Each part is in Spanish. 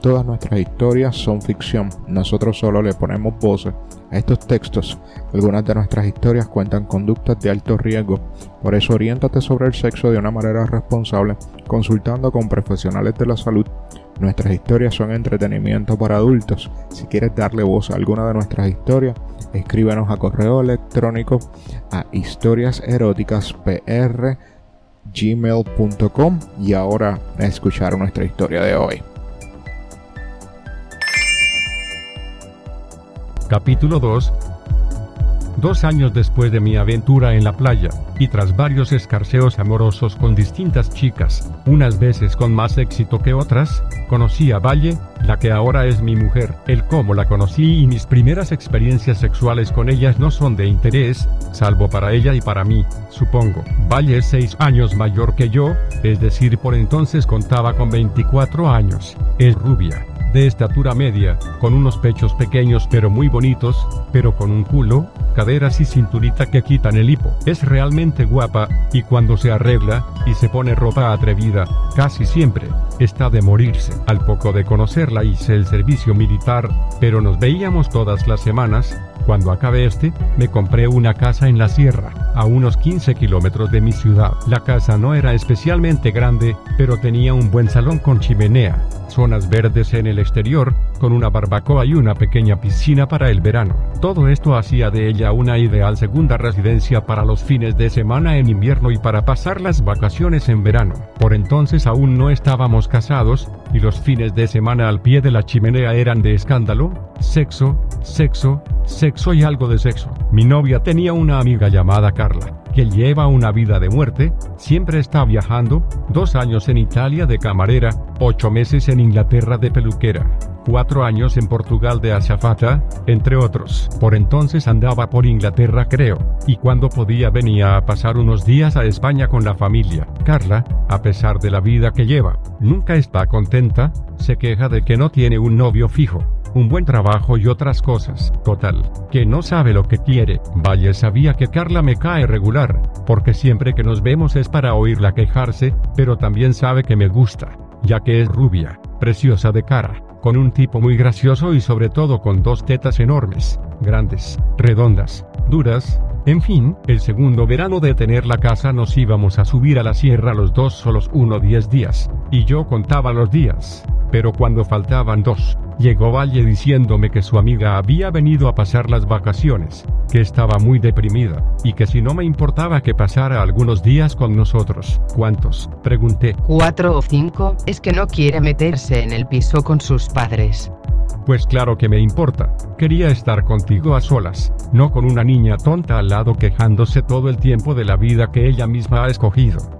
Todas nuestras historias son ficción, nosotros solo le ponemos voces a estos textos. Algunas de nuestras historias cuentan conductas de alto riesgo, por eso oriéntate sobre el sexo de una manera responsable, consultando con profesionales de la salud. Nuestras historias son entretenimiento para adultos. Si quieres darle voz a alguna de nuestras historias, escríbenos a correo electrónico a historiaseroticaspr.gmail.com y ahora a escuchar nuestra historia de hoy. Capítulo 2 Dos años después de mi aventura en la playa, y tras varios escarceos amorosos con distintas chicas, unas veces con más éxito que otras, conocí a Valle, la que ahora es mi mujer. El cómo la conocí y mis primeras experiencias sexuales con ellas no son de interés, salvo para ella y para mí, supongo. Valle es seis años mayor que yo, es decir, por entonces contaba con 24 años. Es rubia, de estatura media, con unos pechos pequeños pero muy bonitos, pero con un culo, caderas y cinturita que quitan el hipo. Es realmente guapa, y cuando se arregla, y se pone ropa atrevida, casi siempre, está de morirse. Al poco de conocerla hice el servicio militar, pero nos veíamos todas las semanas, cuando acabé este, me compré una casa en la sierra, a unos 15 kilómetros de mi ciudad. La casa no era especialmente grande, pero tenía un buen salón con chimenea, zonas verdes en el exterior, con una barbacoa y una pequeña piscina para el verano. Todo esto hacía de ella una ideal segunda residencia para los fines de semana en invierno y para pasar las vacaciones en verano. Por entonces aún no estábamos casados, y los fines de semana al pie de la chimenea eran de escándalo, sexo, sexo, sexo y algo de sexo. Mi novia tenía una amiga llamada Carla, que lleva una vida de muerte, siempre está viajando, dos años en Italia de camarera, ocho meses en Inglaterra de peluquera, cuatro años en Portugal de azafata, entre otros. Por entonces andaba por Inglaterra creo, y cuando podía venía a pasar unos días a España con la familia. Carla, a pesar de la vida que lleva, nunca está contenta, se queja de que no tiene un novio fijo un buen trabajo y otras cosas. Total, que no sabe lo que quiere. Valle sabía que Carla me cae regular, porque siempre que nos vemos es para oírla quejarse, pero también sabe que me gusta, ya que es rubia, preciosa de cara, con un tipo muy gracioso y sobre todo con dos tetas enormes, grandes, redondas, duras, en fin, el segundo verano de tener la casa nos íbamos a subir a la sierra los dos solos uno diez días, y yo contaba los días, pero cuando faltaban dos, llegó Valle diciéndome que su amiga había venido a pasar las vacaciones, que estaba muy deprimida, y que si no me importaba que pasara algunos días con nosotros. ¿Cuántos? Pregunté. Cuatro o cinco, es que no quiere meterse en el piso con sus padres. Pues claro que me importa. Quería estar contigo a solas, no con una niña tonta al lado quejándose todo el tiempo de la vida que ella misma ha escogido.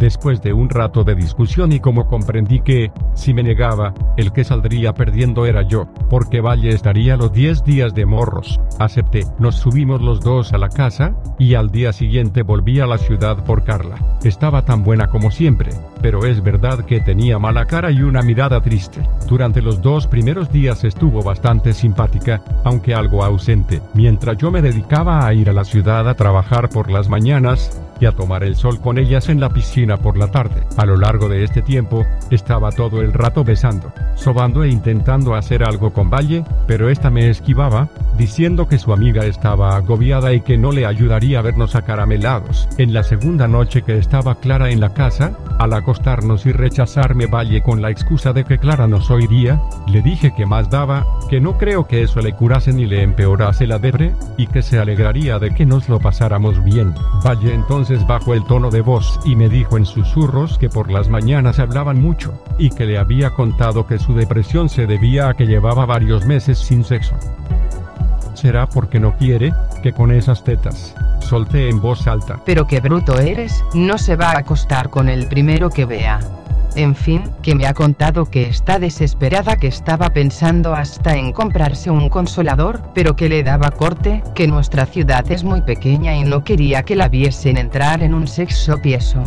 Después de un rato de discusión y como comprendí que, si me negaba, el que saldría perdiendo era yo, porque Valle estaría los 10 días de morros, acepté. Nos subimos los dos a la casa, y al día siguiente volví a la ciudad por Carla. Estaba tan buena como siempre, pero es verdad que tenía mala cara y una mirada triste. Durante los dos primeros días estuvo bastante simpática, aunque algo ausente, mientras yo me dedicaba a ir a la ciudad a trabajar por las mañanas, y a tomar el sol con ellas en la piscina por la tarde. A lo largo de este tiempo, estaba todo el rato besando, sobando e intentando hacer algo con Valle, pero esta me esquivaba, diciendo que su amiga estaba agobiada y que no le ayudaría a vernos acaramelados. En la segunda noche que estaba Clara en la casa, al acostarnos y rechazarme Valle con la excusa de que Clara nos oiría, le dije que más daba, que no creo que eso le curase ni le empeorase la debre, y que se alegraría de que nos lo pasáramos bien. Valle entonces bajo el tono de voz y me dijo en susurros que por las mañanas hablaban mucho, y que le había contado que su depresión se debía a que llevaba varios meses sin sexo. Será porque no quiere, que con esas tetas. Solté en voz alta. Pero qué bruto eres, no se va a acostar con el primero que vea. En fin, que me ha contado que está desesperada, que estaba pensando hasta en comprarse un consolador, pero que le daba corte, que nuestra ciudad es muy pequeña y no quería que la viesen entrar en un sexo pieso.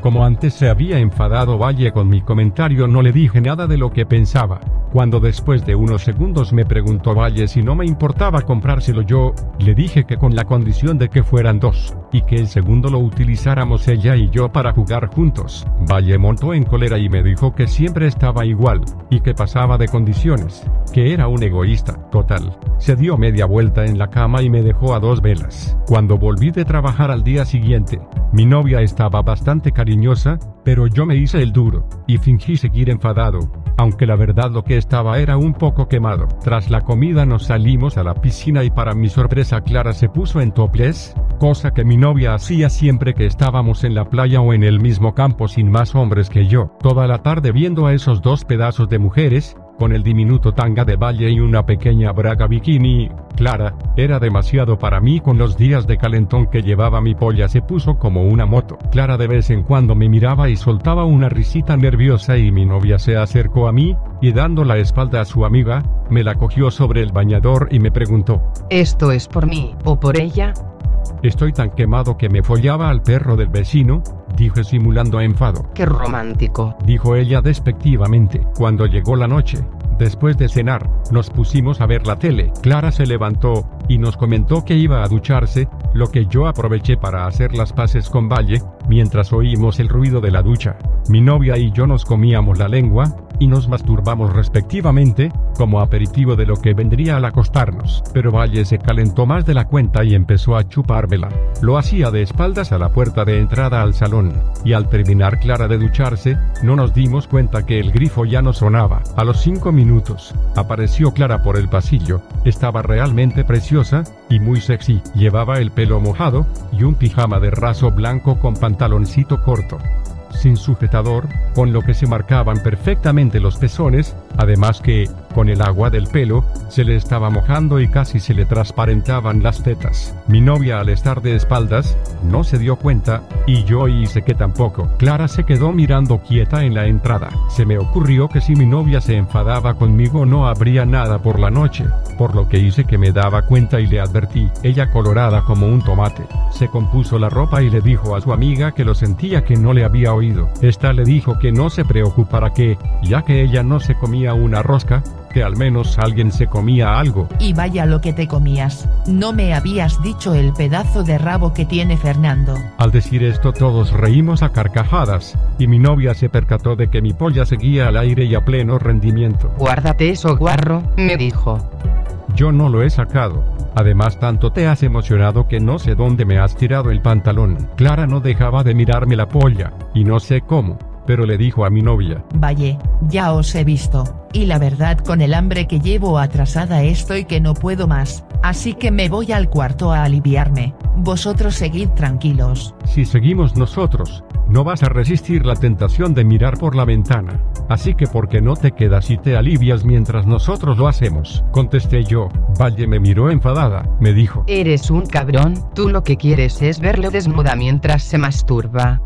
Como antes se había enfadado Valle con mi comentario no le dije nada de lo que pensaba. Cuando después de unos segundos me preguntó Valle si no me importaba comprárselo yo, le dije que con la condición de que fueran dos, y que el segundo lo utilizáramos ella y yo para jugar juntos. Valle montó en cólera y me dijo que siempre estaba igual, y que pasaba de condiciones, que era un egoísta, total. Se dio media vuelta en la cama y me dejó a dos velas. Cuando volví de trabajar al día siguiente, mi novia estaba bastante cariñosa, pero yo me hice el duro, y fingí seguir enfadado, aunque la verdad lo que estaba era un poco quemado. Tras la comida nos salimos a la piscina y para mi sorpresa Clara se puso en topless, cosa que mi novia hacía siempre que estábamos en la playa o en el mismo campo sin más hombres que yo. Toda la tarde viendo a esos dos pedazos de mujeres, con el diminuto tanga de valle y una pequeña braga bikini, clara, era demasiado para mí con los días de calentón que llevaba mi polla se puso como una moto. Clara de vez en cuando me miraba y soltaba una risita nerviosa y mi novia se acercó a mí, y dando la espalda a su amiga, me la cogió sobre el bañador y me preguntó, ¿esto es por mí o por ella? Estoy tan quemado que me follaba al perro del vecino, dije simulando enfado. Qué romántico, dijo ella despectivamente. Cuando llegó la noche, después de cenar, nos pusimos a ver la tele. Clara se levantó y nos comentó que iba a ducharse, lo que yo aproveché para hacer las paces con Valle, mientras oímos el ruido de la ducha. Mi novia y yo nos comíamos la lengua, y nos masturbamos respectivamente, como aperitivo de lo que vendría al acostarnos. Pero Valle se calentó más de la cuenta y empezó a chupármela. Lo hacía de espaldas a la puerta de entrada al salón, y al terminar Clara de ducharse, no nos dimos cuenta que el grifo ya no sonaba. A los cinco minutos, apareció Clara por el pasillo, estaba realmente preciosa, y muy sexy, llevaba el pelo mojado, y un pijama de raso blanco con pantaloncito corto sin sujetador, con lo que se marcaban perfectamente los pezones, además que, con el agua del pelo, se le estaba mojando y casi se le transparentaban las tetas. Mi novia al estar de espaldas, no se dio cuenta, y yo hice que tampoco. Clara se quedó mirando quieta en la entrada. Se me ocurrió que si mi novia se enfadaba conmigo no habría nada por la noche, por lo que hice que me daba cuenta y le advertí, ella colorada como un tomate. Se compuso la ropa y le dijo a su amiga que lo sentía que no le había oído. Esta le dijo que no se preocupara que, ya que ella no se comía una rosca, que al menos alguien se comía algo. Y vaya lo que te comías, no me habías dicho el pedazo de rabo que tiene Fernando. Al decir esto todos reímos a carcajadas, y mi novia se percató de que mi polla seguía al aire y a pleno rendimiento. Guárdate eso guarro, me dijo. Yo no lo he sacado. Además tanto te has emocionado que no sé dónde me has tirado el pantalón. Clara no dejaba de mirarme la polla, y no sé cómo, pero le dijo a mi novia. Valle, ya os he visto, y la verdad con el hambre que llevo atrasada estoy que no puedo más, así que me voy al cuarto a aliviarme, vosotros seguid tranquilos. Si seguimos nosotros, no vas a resistir la tentación de mirar por la ventana. Así que ¿por qué no te quedas y te alivias mientras nosotros lo hacemos? Contesté yo. Valle me miró enfadada. Me dijo. Eres un cabrón, tú lo que quieres es verlo desnuda mientras se masturba.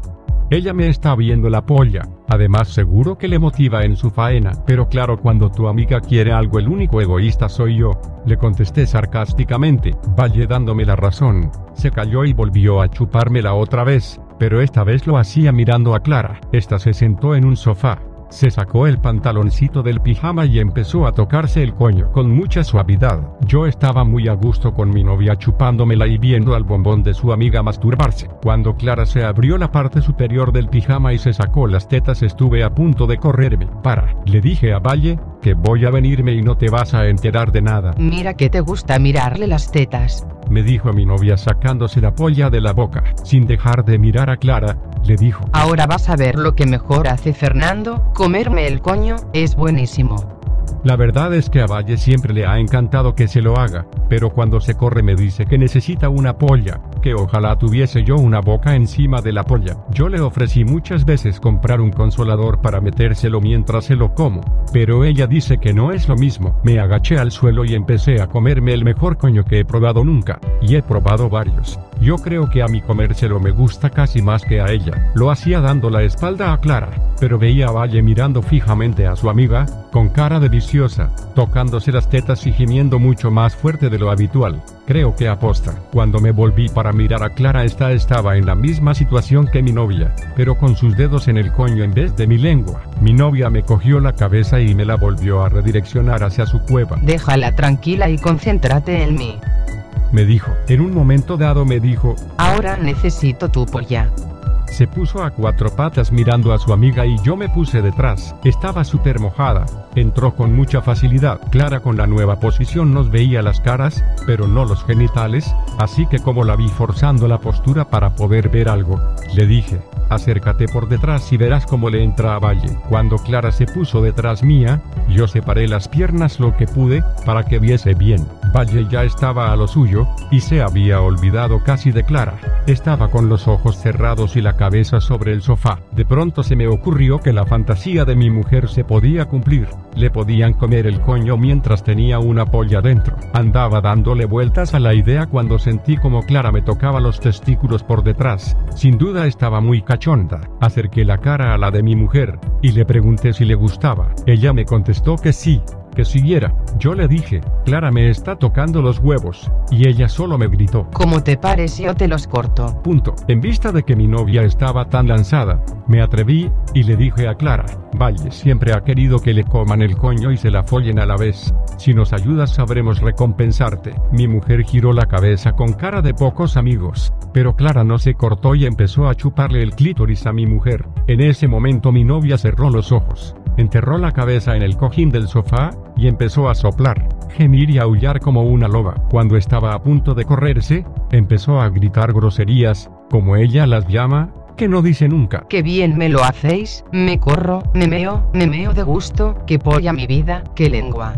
Ella me está viendo la polla. Además seguro que le motiva en su faena. Pero claro cuando tu amiga quiere algo el único egoísta soy yo. Le contesté sarcásticamente. Valle dándome la razón. Se calló y volvió a chupármela otra vez pero esta vez lo hacía mirando a Clara. Esta se sentó en un sofá, se sacó el pantaloncito del pijama y empezó a tocarse el coño con mucha suavidad. Yo estaba muy a gusto con mi novia chupándomela y viendo al bombón de su amiga masturbarse. Cuando Clara se abrió la parte superior del pijama y se sacó las tetas estuve a punto de correrme. Para, le dije a Valle, que voy a venirme y no te vas a enterar de nada. Mira que te gusta mirarle las tetas. Me dijo mi novia sacándose la polla de la boca. Sin dejar de mirar a Clara, le dijo. Ahora vas a ver lo que mejor hace Fernando, comerme el coño, es buenísimo. La verdad es que a Valle siempre le ha encantado que se lo haga, pero cuando se corre me dice que necesita una polla, que ojalá tuviese yo una boca encima de la polla. Yo le ofrecí muchas veces comprar un consolador para metérselo mientras se lo como, pero ella dice que no es lo mismo. Me agaché al suelo y empecé a comerme el mejor coño que he probado nunca, y he probado varios. Yo creo que a mi comérselo me gusta casi más que a ella. Lo hacía dando la espalda a Clara, pero veía a Valle mirando fijamente a su amiga, con cara deliciosa, tocándose las tetas y gimiendo mucho más fuerte de lo habitual. Creo que aposta. Cuando me volví para mirar a Clara, esta estaba en la misma situación que mi novia, pero con sus dedos en el coño en vez de mi lengua. Mi novia me cogió la cabeza y me la volvió a redireccionar hacia su cueva. Déjala tranquila y concéntrate en mí me dijo. En un momento dado me dijo, ahora necesito tu polla. Se puso a cuatro patas mirando a su amiga y yo me puse detrás. Estaba súper mojada. Entró con mucha facilidad. Clara con la nueva posición nos veía las caras, pero no los genitales, así que como la vi forzando la postura para poder ver algo, le dije, acércate por detrás y verás cómo le entra a Valle. Cuando Clara se puso detrás mía, yo separé las piernas lo que pude, para que viese bien. Valle ya estaba a lo suyo, y se había olvidado casi de Clara. Estaba con los ojos cerrados y la cabeza sobre el sofá. De pronto se me ocurrió que la fantasía de mi mujer se podía cumplir. Le podían comer el coño mientras tenía una polla dentro. Andaba dándole vueltas a la idea cuando sentí como Clara me tocaba los testículos por detrás. Sin duda estaba muy cachonda. Acerqué la cara a la de mi mujer, y le pregunté si le gustaba. Ella me contestó que sí, que siguiera. Yo le dije, Clara me está tocando los huevos, y ella solo me gritó. Como te pares yo te los corto. Punto. En vista de que mi novia estaba tan lanzada, me atreví, y le dije a Clara, Valle siempre ha querido que le coman el coño y se la follen a la vez. Si nos ayudas sabremos recompensarte. Mi mujer giró la cabeza con cara de pocos amigos, pero Clara no se cortó y empezó a chuparle el clítoris a mi mujer. En ese momento mi novia cerró los ojos enterró la cabeza en el cojín del sofá, y empezó a soplar, gemir y aullar como una loba. Cuando estaba a punto de correrse, empezó a gritar groserías, como ella las llama, que no dice nunca. Qué bien me lo hacéis, me corro, me meo, me meo de gusto, que polla mi vida, qué lengua.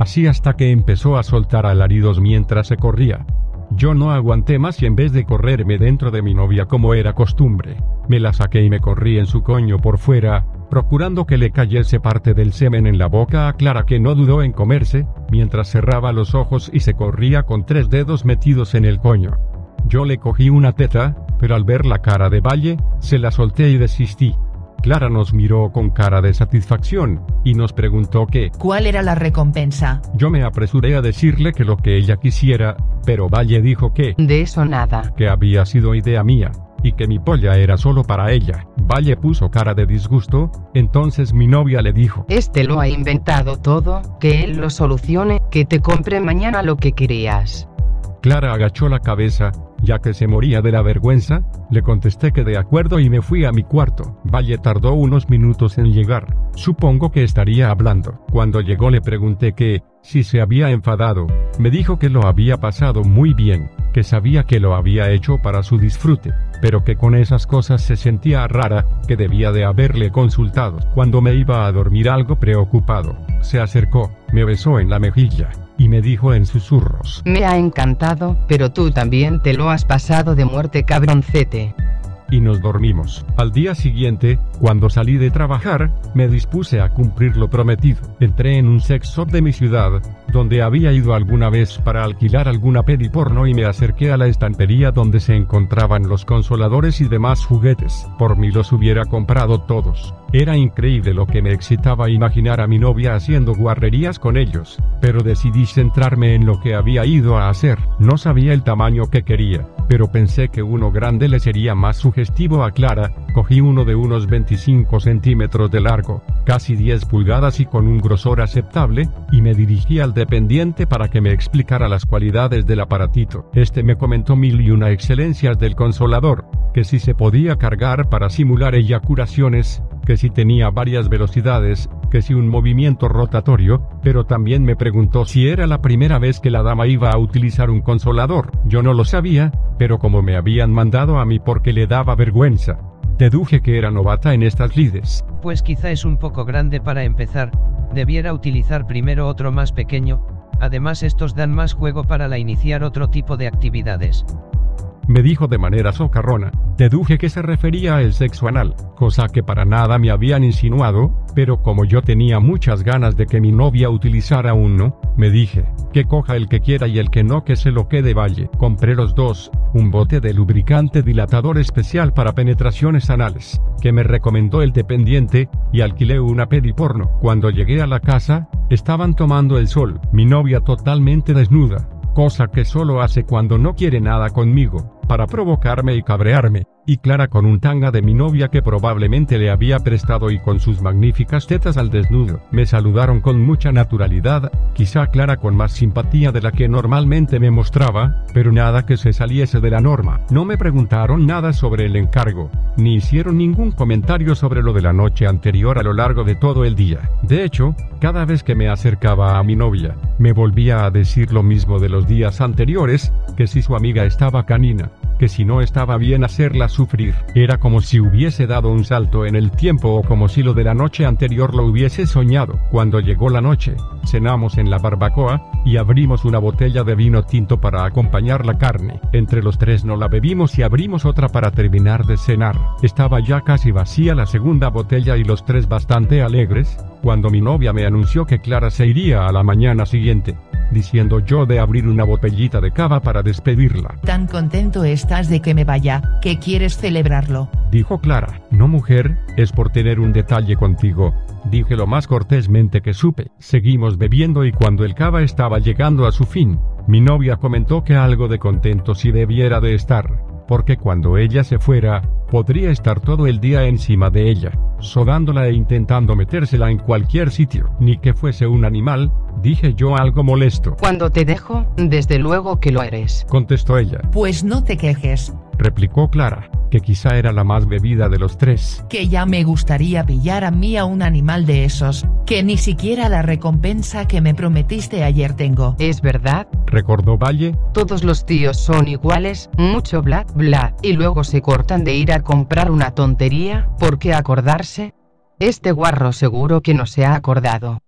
Así hasta que empezó a soltar alaridos mientras se corría. Yo no aguanté más y en vez de correrme dentro de mi novia como era costumbre, me la saqué y me corrí en su coño por fuera, procurando que le cayese parte del semen en la boca a Clara que no dudó en comerse, mientras cerraba los ojos y se corría con tres dedos metidos en el coño. Yo le cogí una teta, pero al ver la cara de Valle, se la solté y desistí. Clara nos miró con cara de satisfacción, y nos preguntó qué. ¿Cuál era la recompensa? Yo me apresuré a decirle que lo que ella quisiera, pero Valle dijo que... De eso nada. Que había sido idea mía y que mi polla era solo para ella. Valle puso cara de disgusto, entonces mi novia le dijo, Este lo ha inventado todo, que él lo solucione, que te compre mañana lo que querías. Clara agachó la cabeza, ya que se moría de la vergüenza, le contesté que de acuerdo y me fui a mi cuarto. Valle tardó unos minutos en llegar. Supongo que estaría hablando. Cuando llegó le pregunté que, si se había enfadado, me dijo que lo había pasado muy bien, que sabía que lo había hecho para su disfrute pero que con esas cosas se sentía rara, que debía de haberle consultado. Cuando me iba a dormir algo preocupado, se acercó, me besó en la mejilla, y me dijo en susurros. Me ha encantado, pero tú también te lo has pasado de muerte cabroncete y nos dormimos. Al día siguiente, cuando salí de trabajar, me dispuse a cumplir lo prometido. Entré en un sex shop de mi ciudad, donde había ido alguna vez para alquilar alguna peli porno y me acerqué a la estantería donde se encontraban los consoladores y demás juguetes. Por mí los hubiera comprado todos. Era increíble lo que me excitaba imaginar a mi novia haciendo guarrerías con ellos, pero decidí centrarme en lo que había ido a hacer. No sabía el tamaño que quería, pero pensé que uno grande le sería más sugestivo a Clara, cogí uno de unos 25 centímetros de largo, casi 10 pulgadas y con un grosor aceptable, y me dirigí al dependiente para que me explicara las cualidades del aparatito. Este me comentó mil y una excelencias del consolador, que si se podía cargar para simular eyaculaciones, que si tenía varias velocidades, que si un movimiento rotatorio, pero también me preguntó si era la primera vez que la dama iba a utilizar un consolador. Yo no lo sabía, pero como me habían mandado a mí porque le daba vergüenza, Deduje que era novata en estas lides. Pues quizá es un poco grande para empezar, debiera utilizar primero otro más pequeño, además estos dan más juego para la iniciar otro tipo de actividades. Me dijo de manera socarrona. Deduje que se refería al sexo anal, cosa que para nada me habían insinuado, pero como yo tenía muchas ganas de que mi novia utilizara uno, me dije, que coja el que quiera y el que no que se lo quede valle. Compré los dos, un bote de lubricante dilatador especial para penetraciones anales, que me recomendó el dependiente, y alquilé una peli porno. Cuando llegué a la casa, estaban tomando el sol, mi novia totalmente desnuda, cosa que solo hace cuando no quiere nada conmigo, para provocarme y cabrearme, y Clara con un tanga de mi novia que probablemente le había prestado y con sus magníficas tetas al desnudo. Me saludaron con mucha naturalidad, quizá Clara con más simpatía de la que normalmente me mostraba, pero nada que se saliese de la norma. No me preguntaron nada sobre el encargo, ni hicieron ningún comentario sobre lo de la noche anterior a lo largo de todo el día. De hecho, cada vez que me acercaba a mi novia, me volvía a decir lo mismo de los días anteriores, que si su amiga estaba canina, que si no estaba bien hacerla sufrir. Era como si hubiese dado un salto en el tiempo o como si lo de la noche anterior lo hubiese soñado. Cuando llegó la noche, cenamos en la barbacoa, y abrimos una botella de vino tinto para acompañar la carne. Entre los tres no la bebimos y abrimos otra para terminar de cenar. Estaba ya casi vacía la segunda botella y los tres bastante alegres, cuando mi novia me anunció que Clara se iría a la mañana siguiente diciendo yo de abrir una botellita de cava para despedirla. Tan contento estás de que me vaya, que quieres celebrarlo. Dijo Clara, no mujer, es por tener un detalle contigo. Dije lo más cortésmente que supe. Seguimos bebiendo y cuando el cava estaba llegando a su fin, mi novia comentó que algo de contento sí debiera de estar, porque cuando ella se fuera, podría estar todo el día encima de ella, sodándola e intentando metérsela en cualquier sitio, ni que fuese un animal, dije yo algo molesto. Cuando te dejo, desde luego que lo eres. Contestó ella. Pues no te quejes, replicó Clara, que quizá era la más bebida de los tres. que ya me gustaría pillar a mí a un animal de esos, que ni siquiera la recompensa que me prometiste ayer tengo. ¿Es verdad? Recordó Valle, Todos los tíos son iguales, mucho bla bla, y luego se cortan de ir a comprar una tontería, ¿por qué Este guarro seguro que no se ha acordado.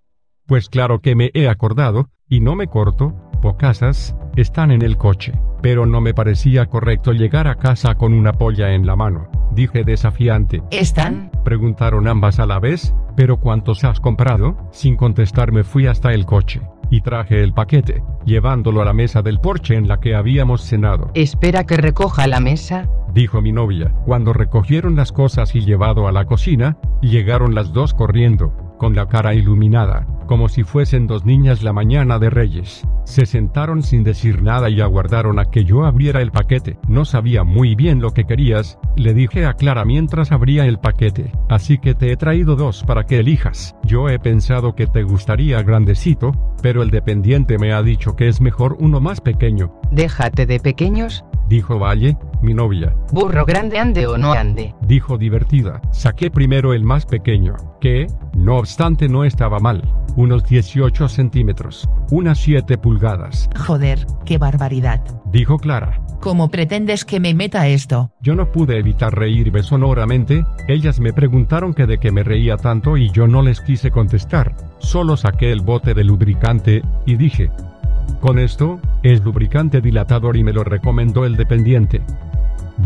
pues claro que me he acordado, y no me corto, pocasas, están en el coche. Pero no me parecía correcto llegar a casa con una polla en la mano. Dije desafiante. ¿Están? Preguntaron ambas a la vez, ¿pero cuántos has comprado? Sin contestar me fui hasta el coche, y traje el paquete, llevándolo a la mesa del porche en la que habíamos cenado. Espera que recoja la mesa. dijo mi novia. Cuando recogieron las cosas y llevado a la cocina, llegaron las dos corriendo, con la cara iluminada, como si fuesen dos niñas la mañana de Reyes. Se sentaron sin decir nada y aguardaron a que yo abriera el paquete. No sabía muy bien lo que querías, le dije a Clara mientras abría el paquete. Así que te he traído dos para que elijas. Yo he pensado que te gustaría grandecito, pero el dependiente me ha dicho que es mejor uno más pequeño, Déjate de pequeños. Dijo Valle, mi novia. Burro grande ande o no ande. dijo divertida. Saqué primero el más pequeño, que, no obstante, no estaba mal. Unos 18 centímetros, unas 7 pulgadas, Joder, qué barbaridad. dijo Clara. ¿Cómo pretendes que me meta esto? Yo no pude evitar reírme sonoramente, ellas me preguntaron que de qué me reía tanto y yo no les quise contestar. Solo saqué el bote de lubricante, y dije, con esto, es lubricante dilatador y me lo recomendó el dependiente.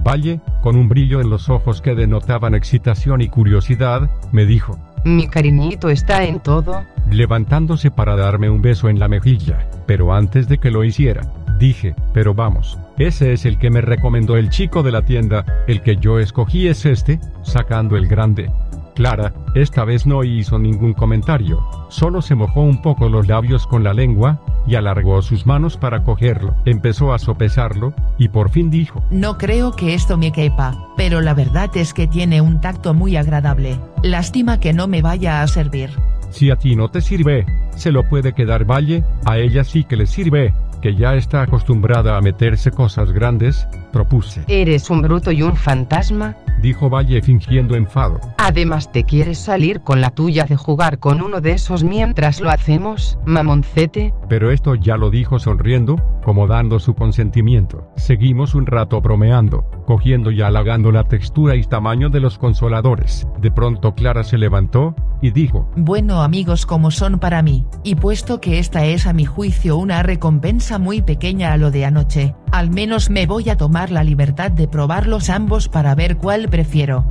Valle, con un brillo en los ojos que denotaban excitación y curiosidad, me dijo, Mi cariñito está en todo. levantándose para darme un beso en la mejilla, pero antes de que lo hiciera, dije, pero vamos, ese es el que me recomendó el chico de la tienda, el que yo escogí es este, sacando el grande. Clara, esta vez no hizo ningún comentario, solo se mojó un poco los labios con la lengua, y alargó sus manos para cogerlo, empezó a sopesarlo, y por fin dijo, No creo que esto me quepa, pero la verdad es que tiene un tacto muy agradable. Lástima que no me vaya a servir. si a ti no te sirve, se lo puede quedar Valle, a ella sí que le sirve, que ya está acostumbrada a meterse cosas grandes, propuse. Eres un bruto y un fantasma. Dijo Valle fingiendo enfado. Además te quieres salir con la tuya de jugar con uno de esos mientras lo hacemos, mamoncete. Pero esto ya lo dijo sonriendo, como dando su consentimiento. Seguimos un rato bromeando, cogiendo y halagando la textura y tamaño de los consoladores. De pronto Clara se levantó, y dijo, Bueno amigos como son para mí, y puesto que esta es a mi juicio una recompensa muy pequeña a lo de anoche, al menos me voy a tomar la libertad de probarlos ambos para ver cuál prefiero.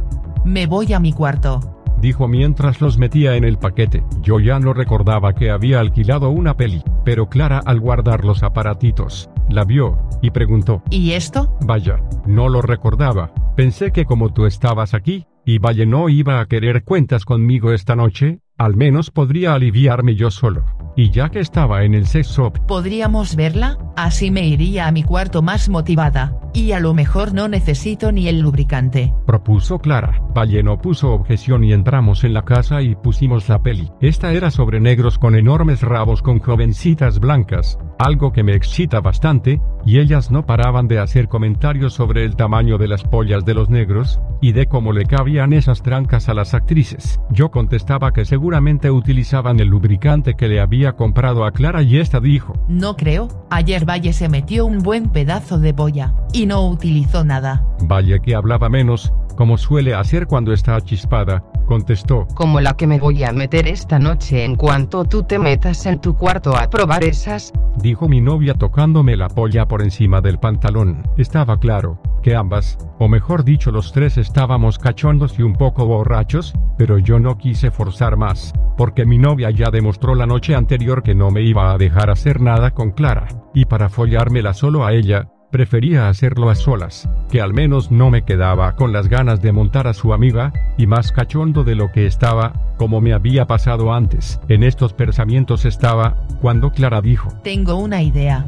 Me voy a mi cuarto. Dijo mientras los metía en el paquete. Yo ya no recordaba que había alquilado una peli, pero Clara al guardar los aparatitos, la vio, y preguntó. ¿Y esto? Vaya, no lo recordaba. Pensé que como tú estabas aquí, y Valle no iba a querer cuentas conmigo esta noche, al menos podría aliviarme yo solo. Y ya que estaba en el sex shop, ¿podríamos verla? Así me iría a mi cuarto más motivada, y a lo mejor no necesito ni el lubricante. Propuso Clara. Valle no puso objeción y entramos en la casa y pusimos la peli. Esta era sobre negros con enormes rabos con jovencitas blancas, algo que me excita bastante, y ellas no paraban de hacer comentarios sobre el tamaño de las pollas de los negros, y de cómo le cabían esas trancas a las actrices. Yo contestaba que seguramente utilizaban el lubricante que le había comprado a Clara y esta dijo, No creo, ayer Valle se metió un buen pedazo de polla, y no utilizó nada. Valle que hablaba menos, como suele hacer cuando está chispada, contestó. Como la que me voy a meter esta noche en cuanto tú te metas en tu cuarto a probar esas. Dijo mi novia tocándome la polla por encima del pantalón. Estaba claro, que ambas, o mejor dicho los tres estábamos cachondos y un poco borrachos, pero yo no quise forzar más, porque mi novia ya demostró la noche anterior que no me iba a dejar hacer nada con Clara, y para follármela solo a ella, Prefería hacerlo a solas, que al menos no me quedaba con las ganas de montar a su amiga, y más cachondo de lo que estaba, como me había pasado antes. En estos pensamientos estaba, cuando Clara dijo, Tengo una idea.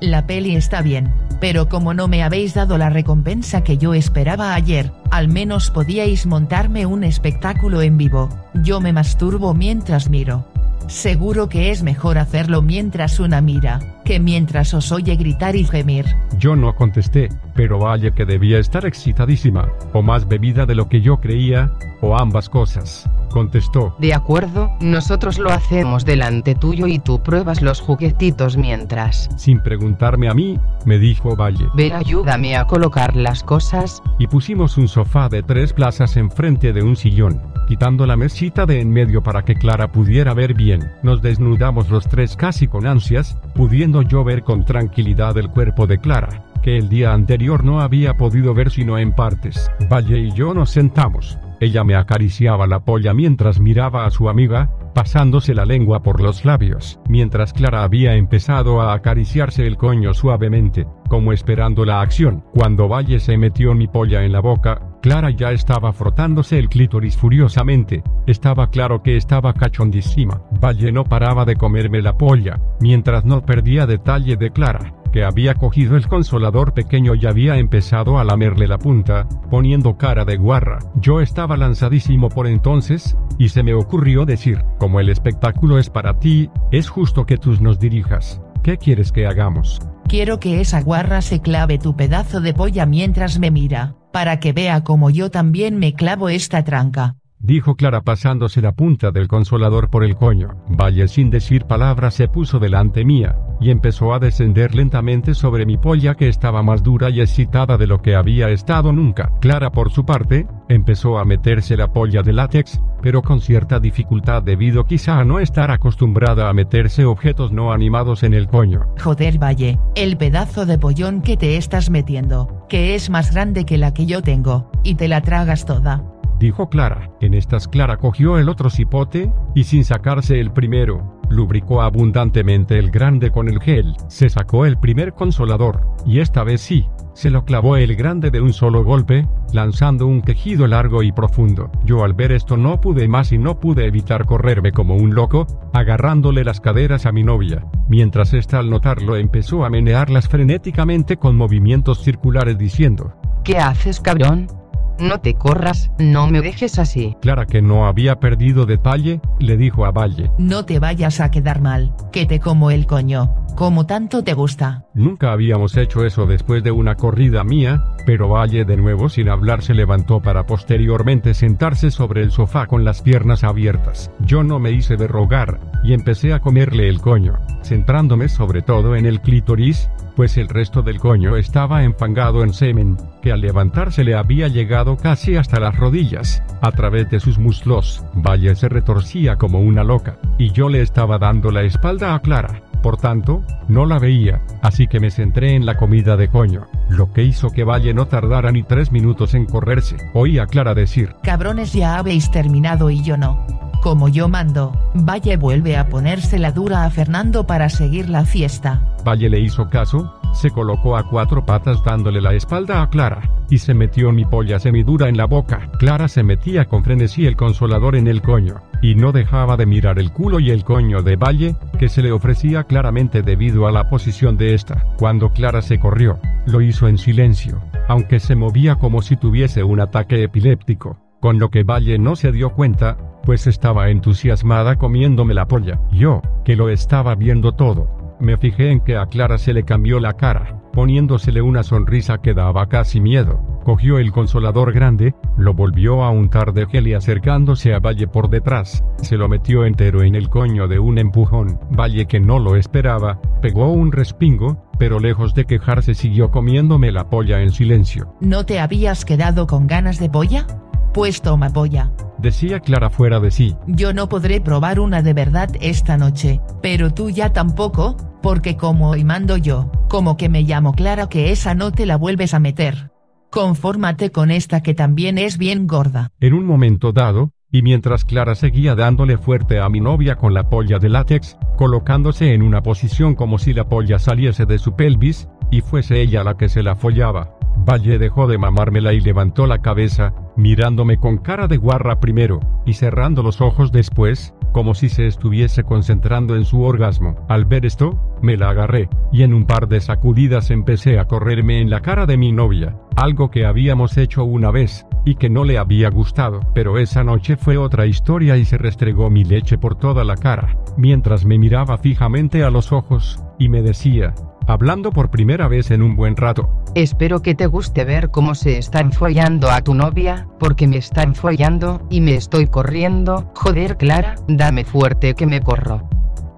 La peli está bien, pero como no me habéis dado la recompensa que yo esperaba ayer, al menos podíais montarme un espectáculo en vivo. Yo me masturbo mientras miro. Seguro que es mejor hacerlo mientras una mira, que mientras os oye gritar y gemir. Yo no contesté, pero vaya que debía estar excitadísima, o más bebida de lo que yo creía, o ambas cosas. Contestó. De acuerdo, nosotros lo hacemos delante tuyo y tú pruebas los juguetitos mientras. Sin preguntarme a mí, me dijo Valle. Ven ayúdame a colocar las cosas. Y pusimos un sofá de tres plazas enfrente de un sillón, quitando la mesita de en medio para que Clara pudiera ver bien. Nos desnudamos los tres casi con ansias, pudiendo yo ver con tranquilidad el cuerpo de Clara, que el día anterior no había podido ver sino en partes. Valle y yo nos sentamos. Ella me acariciaba la polla mientras miraba a su amiga, pasándose la lengua por los labios, mientras Clara había empezado a acariciarse el coño suavemente, como esperando la acción. Cuando Valle se metió mi polla en la boca, Clara ya estaba frotándose el clítoris furiosamente. Estaba claro que estaba cachondísima. Valle no paraba de comerme la polla, mientras no perdía detalle de Clara que había cogido el consolador pequeño y había empezado a lamerle la punta, poniendo cara de guarra. Yo estaba lanzadísimo por entonces, y se me ocurrió decir, como el espectáculo es para ti, es justo que tú nos dirijas. ¿Qué quieres que hagamos? Quiero que esa guarra se clave tu pedazo de polla mientras me mira, para que vea como yo también me clavo esta tranca dijo Clara pasándose la punta del consolador por el coño. Valle sin decir palabra se puso delante mía, y empezó a descender lentamente sobre mi polla que estaba más dura y excitada de lo que había estado nunca. Clara por su parte, empezó a meterse la polla de látex, pero con cierta dificultad debido quizá a no estar acostumbrada a meterse objetos no animados en el coño. Joder Valle, el pedazo de pollón que te estás metiendo, que es más grande que la que yo tengo, y te la tragas toda dijo Clara. En estas Clara cogió el otro cipote, y sin sacarse el primero, lubricó abundantemente el grande con el gel, se sacó el primer consolador, y esta vez sí, se lo clavó el grande de un solo golpe, lanzando un quejido largo y profundo. Yo al ver esto no pude más y no pude evitar correrme como un loco, agarrándole las caderas a mi novia, mientras ésta al notarlo empezó a menearlas frenéticamente con movimientos circulares diciendo, ¿Qué haces cabrón? No te corras, no me dejes así. Clara que no había perdido detalle, le dijo a Valle. No te vayas a quedar mal, que te como el coño. Como tanto te gusta. Nunca habíamos hecho eso después de una corrida mía, pero Valle de nuevo sin hablar se levantó para posteriormente sentarse sobre el sofá con las piernas abiertas. Yo no me hice de rogar, y empecé a comerle el coño, centrándome sobre todo en el clítoris, pues el resto del coño estaba enfangado en semen, que al levantarse le había llegado casi hasta las rodillas. A través de sus muslos, Valle se retorcía como una loca, y yo le estaba dando la espalda a Clara. Por tanto, no la veía, así que me centré en la comida de coño, lo que hizo que Valle no tardara ni tres minutos en correrse. Oí a Clara decir, Cabrones ya habéis terminado y yo no. Como yo mando, Valle vuelve a ponerse la dura a Fernando para seguir la fiesta. Valle le hizo caso, se colocó a cuatro patas dándole la espalda a Clara, y se metió mi polla semidura en la boca. Clara se metía con frenesí el consolador en el coño, y no dejaba de mirar el culo y el coño de Valle, que se le ofrecía claramente debido a la posición de esta. Cuando Clara se corrió, lo hizo en silencio, aunque se movía como si tuviese un ataque epiléptico, con lo que Valle no se dio cuenta, pues estaba entusiasmada comiéndome la polla. Yo, que lo estaba viendo todo, me fijé en que a Clara se le cambió la cara, poniéndosele una sonrisa que daba casi miedo. Cogió el consolador grande, lo volvió a untar de gel y acercándose a Valle por detrás, se lo metió entero en el coño de un empujón. Valle que no lo esperaba, pegó un respingo, pero lejos de quejarse siguió comiéndome la polla en silencio. ¿No te habías quedado con ganas de polla? Pues toma polla. Decía Clara fuera de sí. Yo no podré probar una de verdad esta noche, pero tú ya tampoco, porque como hoy mando yo, como que me llamo Clara que esa no te la vuelves a meter. Confórmate con esta que también es bien gorda. En un momento dado, y mientras Clara seguía dándole fuerte a mi novia con la polla de látex, colocándose en una posición como si la polla saliese de su pelvis, y fuese ella la que se la follaba. Valle dejó de mamármela y levantó la cabeza, mirándome con cara de guarra primero, y cerrando los ojos después, como si se estuviese concentrando en su orgasmo. Al ver esto, me la agarré, y en un par de sacudidas empecé a correrme en la cara de mi novia, algo que habíamos hecho una vez, y que no le había gustado, pero esa noche fue otra historia y se restregó mi leche por toda la cara, mientras me miraba fijamente a los ojos, y me decía, hablando por primera vez en un buen rato. Espero que te guste ver cómo se están follando a tu novia, porque me están follando, y me estoy corriendo, joder Clara, dame fuerte que me corro.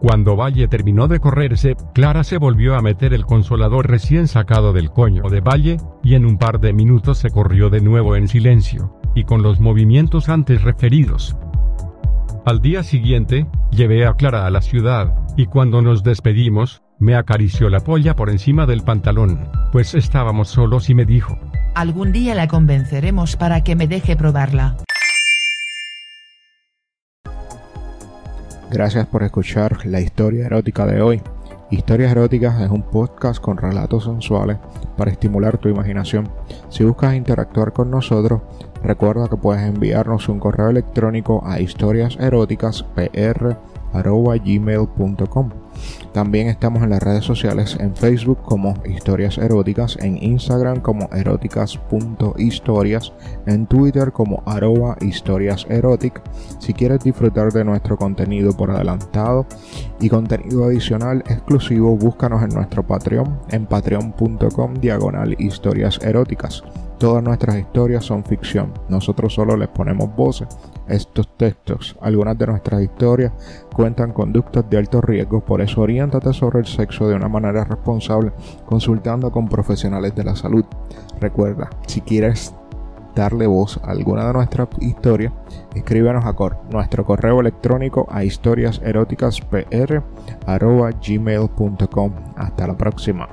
Cuando Valle terminó de correrse, Clara se volvió a meter el consolador recién sacado del coño de Valle, y en un par de minutos se corrió de nuevo en silencio, y con los movimientos antes referidos. Al día siguiente, llevé a Clara a la ciudad, y cuando nos despedimos, me acarició la polla por encima del pantalón, pues estábamos solos y me dijo, Algún día la convenceremos para que me deje probarla. Gracias por escuchar la historia erótica de hoy. Historias Eróticas es un podcast con relatos sensuales para estimular tu imaginación. Si buscas interactuar con nosotros, recuerda que puedes enviarnos un correo electrónico a historiaseroticaspr.gmail.com también estamos en las redes sociales en Facebook como Historias Eróticas, en Instagram como eróticas.historias, en Twitter como arroba historias Si quieres disfrutar de nuestro contenido por adelantado y contenido adicional exclusivo, búscanos en nuestro Patreon en patreon.com diagonal historias eróticas. Todas nuestras historias son ficción, nosotros solo les ponemos voces estos textos. Algunas de nuestras historias cuentan conductas de alto riesgo, por eso oriéntate sobre el sexo de una manera responsable, consultando con profesionales de la salud. Recuerda, si quieres darle voz a alguna de nuestras historias, escríbenos a cor nuestro correo electrónico a historiaseroticaspr.gmail.com. Hasta la próxima.